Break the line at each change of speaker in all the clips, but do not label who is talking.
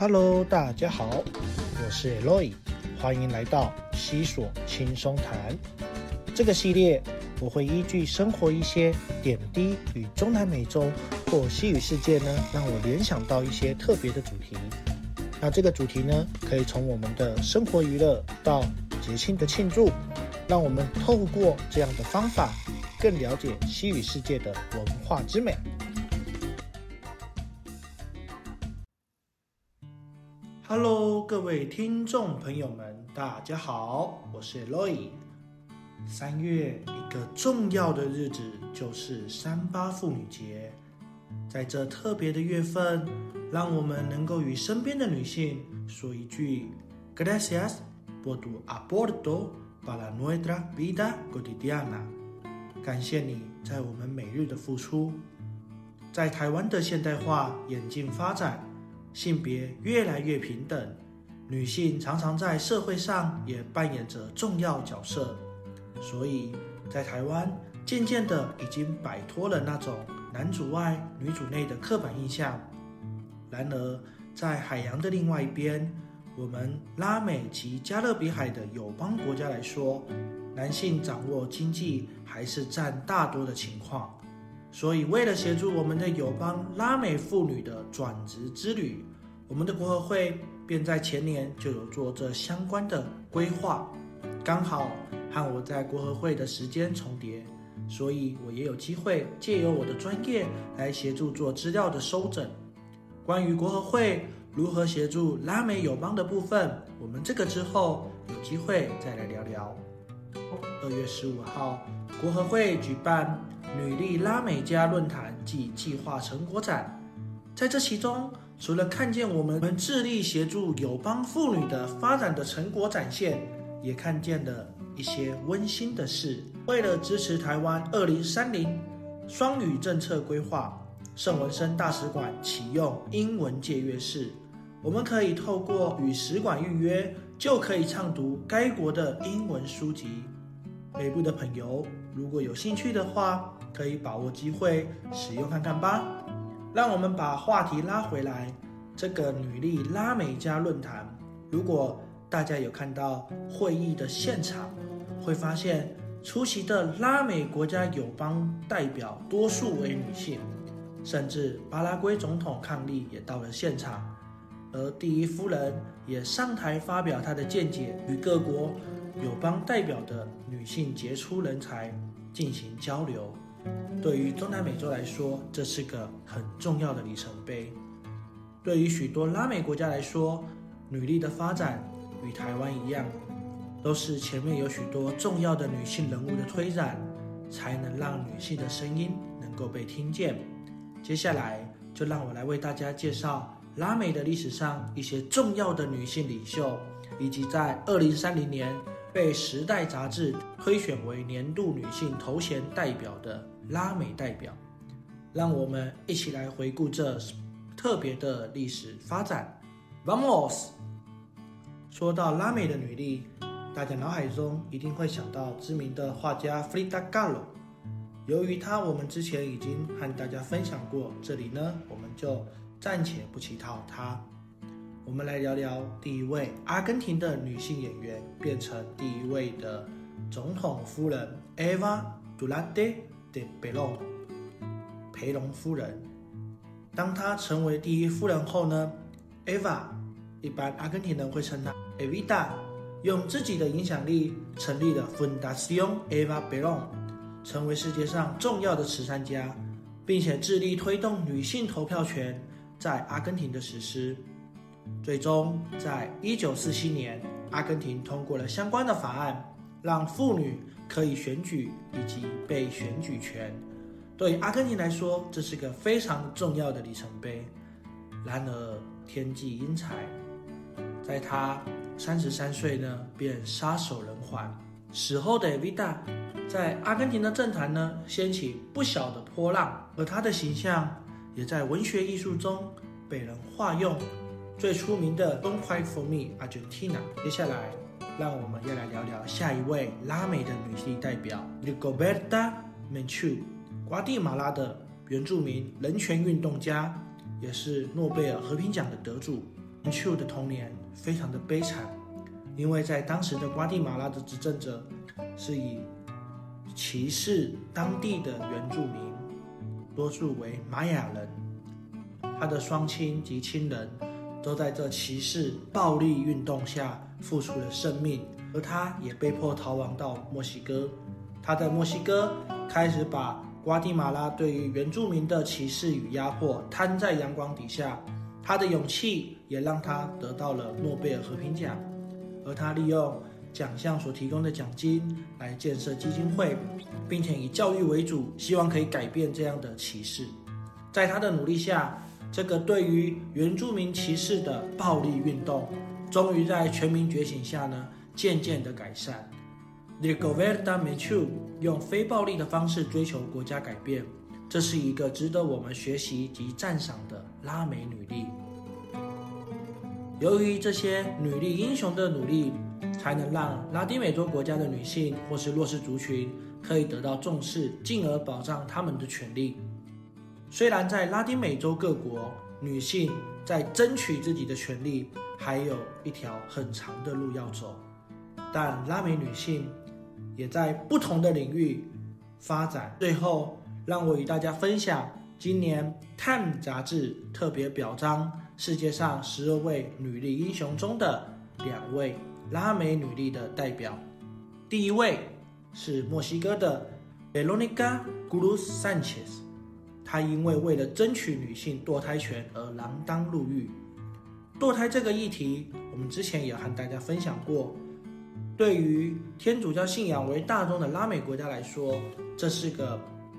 Hello，大家好，我是 Eloy，欢迎来到西索轻松谈。这个系列我会依据生活一些点滴与中南美洲或西语世界呢，让我联想到一些特别的主题。那这个主题呢，可以从我们的生活娱乐到节庆的庆祝，让我们透过这样的方法，更了解西语世界的文化之美。各位听众朋友们，大家好，我是 Loy。三月一个重要的日子就是三八妇女节，在这特别的月份。让我们能够与身边的女性说一句 “Gracias por tu aporto para nuestra vida cotidiana”，感谢你在我们每日的付出。在台湾的现代化演进发展，性别越来越平等，女性常常在社会上也扮演着重要角色。所以，在台湾渐渐的已经摆脱了那种男主外女主内的刻板印象。然而，在海洋的另外一边，我们拉美及加勒比海的友邦国家来说，男性掌握经济还是占大多的情况。所以，为了协助我们的友邦拉美妇女的转职之旅，我们的国合会便在前年就有做这相关的规划。刚好和我在国合会的时间重叠，所以我也有机会借由我的专业来协助做资料的收整。关于国合会如何协助拉美友邦的部分，我们这个之后有机会再来聊聊。二月十五号，国合会举办女力拉美加论坛暨计划成果展，在这其中，除了看见我们致力协助友邦妇女的发展的成果展现，也看见了一些温馨的事。为了支持台湾二零三零双语政策规划。圣文森大使馆启用英文借阅室，我们可以透过与使馆预约，就可以畅读该国的英文书籍。北部的朋友如果有兴趣的话，可以把握机会使用看看吧。让我们把话题拉回来，这个女力拉美加论坛，如果大家有看到会议的现场，会发现出席的拉美国家友邦代表多数为女性。甚至巴拉圭总统抗力也到了现场，而第一夫人也上台发表她的见解，与各国友邦代表的女性杰出人才进行交流。对于中南美洲来说，这是个很重要的里程碑。对于许多拉美国家来说，女力的发展与台湾一样，都是前面有许多重要的女性人物的推展，才能让女性的声音能够被听见。接下来就让我来为大家介绍拉美的历史上一些重要的女性领袖，以及在二零三零年被《时代》杂志推选为年度女性头衔代表的拉美代表。让我们一起来回顾这特别的历史发展。Vamos！说到拉美的女力，大家脑海中一定会想到知名的画家 Frida Kahlo。由于他，我们之前已经和大家分享过，这里呢，我们就暂且不提到他。我们来聊聊第一位阿根廷的女性演员，变成第一位的总统夫人 Eva Durante de Perón，培隆夫人。当她成为第一夫人后呢，Eva，一般阿根廷人会称她 Evita，用自己的影响力成立了 Fundación Eva Perón。成为世界上重要的慈善家，并且致力推动女性投票权在阿根廷的实施。最终，在一九四七年，阿根廷通过了相关的法案，让妇女可以选举以及被选举权。对阿根廷来说，这是个非常重要的里程碑。然而，天际英才，在他三十三岁呢，便撒手人寰。死后的 Vida。在阿根廷的政坛呢，掀起不小的波浪，而他的形象也在文学艺术中被人化用。最出名的《Don't Cry for Me, Argentina》。接下来，让我们要来聊聊下一位拉美的女性代表 r i g o b e r t a Menchu，瓜地马拉的原住民人权运动家，也是诺贝尔和平奖的得主。Menchu 的童年非常的悲惨，因为在当时的瓜地马拉的执政者是以歧视当地的原住民，多数为玛雅人，他的双亲及亲人都在这歧视暴力运动下付出了生命，而他也被迫逃亡到墨西哥。他在墨西哥开始把瓜地马拉对于原住民的歧视与压迫摊在阳光底下。他的勇气也让他得到了诺贝尔和平奖，而他利用奖项所提供的奖金来建设基金会，并且以教育为主，希望可以改变这样的歧视。在他的努力下，这个对于原住民歧视的暴力运动，终于在全民觉醒下呢，渐渐的改善。The Goverda m e c h u 用非暴力的方式追求国家改变，这是一个值得我们学习及赞赏的拉美女力。由于这些女力英雄的努力，才能让拉丁美洲国家的女性或是弱势族群可以得到重视，进而保障她们的权利。虽然在拉丁美洲各国，女性在争取自己的权利还有一条很长的路要走，但拉美女性。也在不同的领域发展。最后，让我与大家分享今年《Time》杂志特别表彰世界上十二位女力英雄中的两位拉美女力的代表。第一位是墨西哥的 Veronica Cruz Sanchez，他因为为了争取女性堕胎权而锒铛入狱。堕胎这个议题，我们之前也和大家分享过。对于天主教信仰为大宗的拉美国家来说，这是个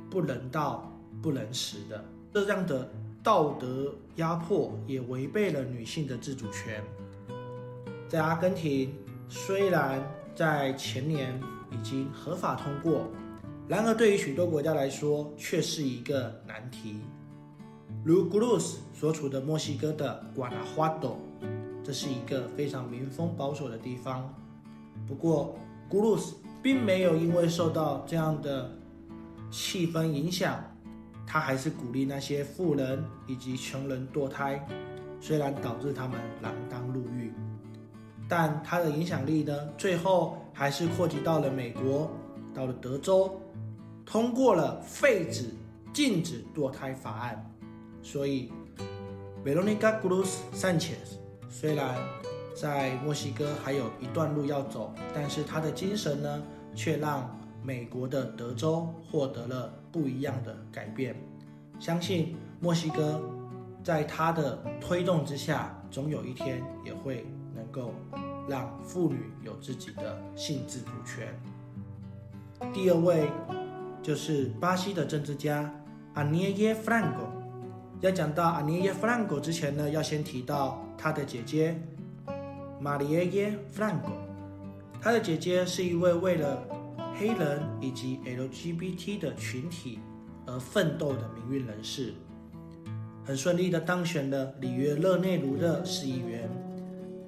不人道、不人实的这样的道德压迫，也违背了女性的自主权。在阿根廷，虽然在前年已经合法通过，然而对于许多国家来说，却是一个难题。如 g r u s 所处的墨西哥的瓜纳花多，这是一个非常民风保守的地方。不过，g r u s 并没有因为受到这样的气氛影响，他还是鼓励那些富人以及穷人堕胎，虽然导致他们锒铛入狱，但他的影响力呢，最后还是扩及到了美国，到了德州，通过了废止、禁止堕胎法案。所以，Veronica Cruz Sanchez 虽然。在墨西哥还有一段路要走，但是他的精神呢，却让美国的德州获得了不一样的改变。相信墨西哥在他的推动之下，总有一天也会能够让妇女有自己的性自主权。第二位就是巴西的政治家阿涅耶·弗兰戈。要讲到阿涅耶·弗兰戈之前呢，要先提到他的姐姐。玛丽耶·弗兰戈，她的姐姐是一位为了黑人以及 LGBT 的群体而奋斗的名运人士，很顺利的当选了里约热内卢的市议员。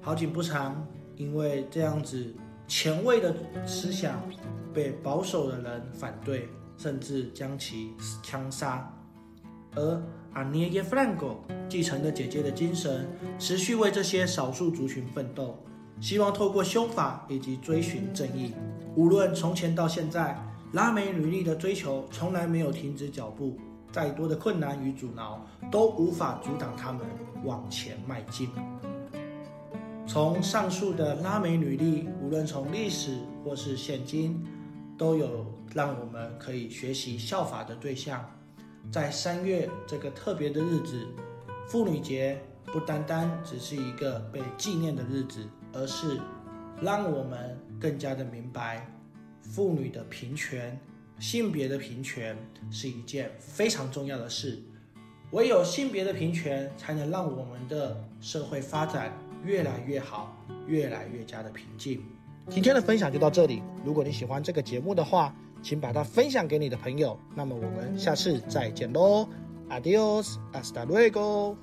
好景不长，因为这样子前卫的思想被保守的人反对，甚至将其枪杀。而阿涅耶·弗兰戈继承了姐姐的精神，持续为这些少数族群奋斗，希望透过修法以及追寻正义。无论从前到现在，拉美女力的追求从来没有停止脚步。再多的困难与阻挠都无法阻挡他们往前迈进。从上述的拉美女力，无论从历史或是现今，都有让我们可以学习效法的对象。在三月这个特别的日子，妇女节不单单只是一个被纪念的日子，而是让我们更加的明白，妇女的平权、性别的平权是一件非常重要的事。唯有性别的平权，才能让我们的社会发展越来越好，越来越加的平静。今天的分享就到这里。如果你喜欢这个节目的话，请把它分享给你的朋友。那么我们下次再见喽，Adios，hasta luego。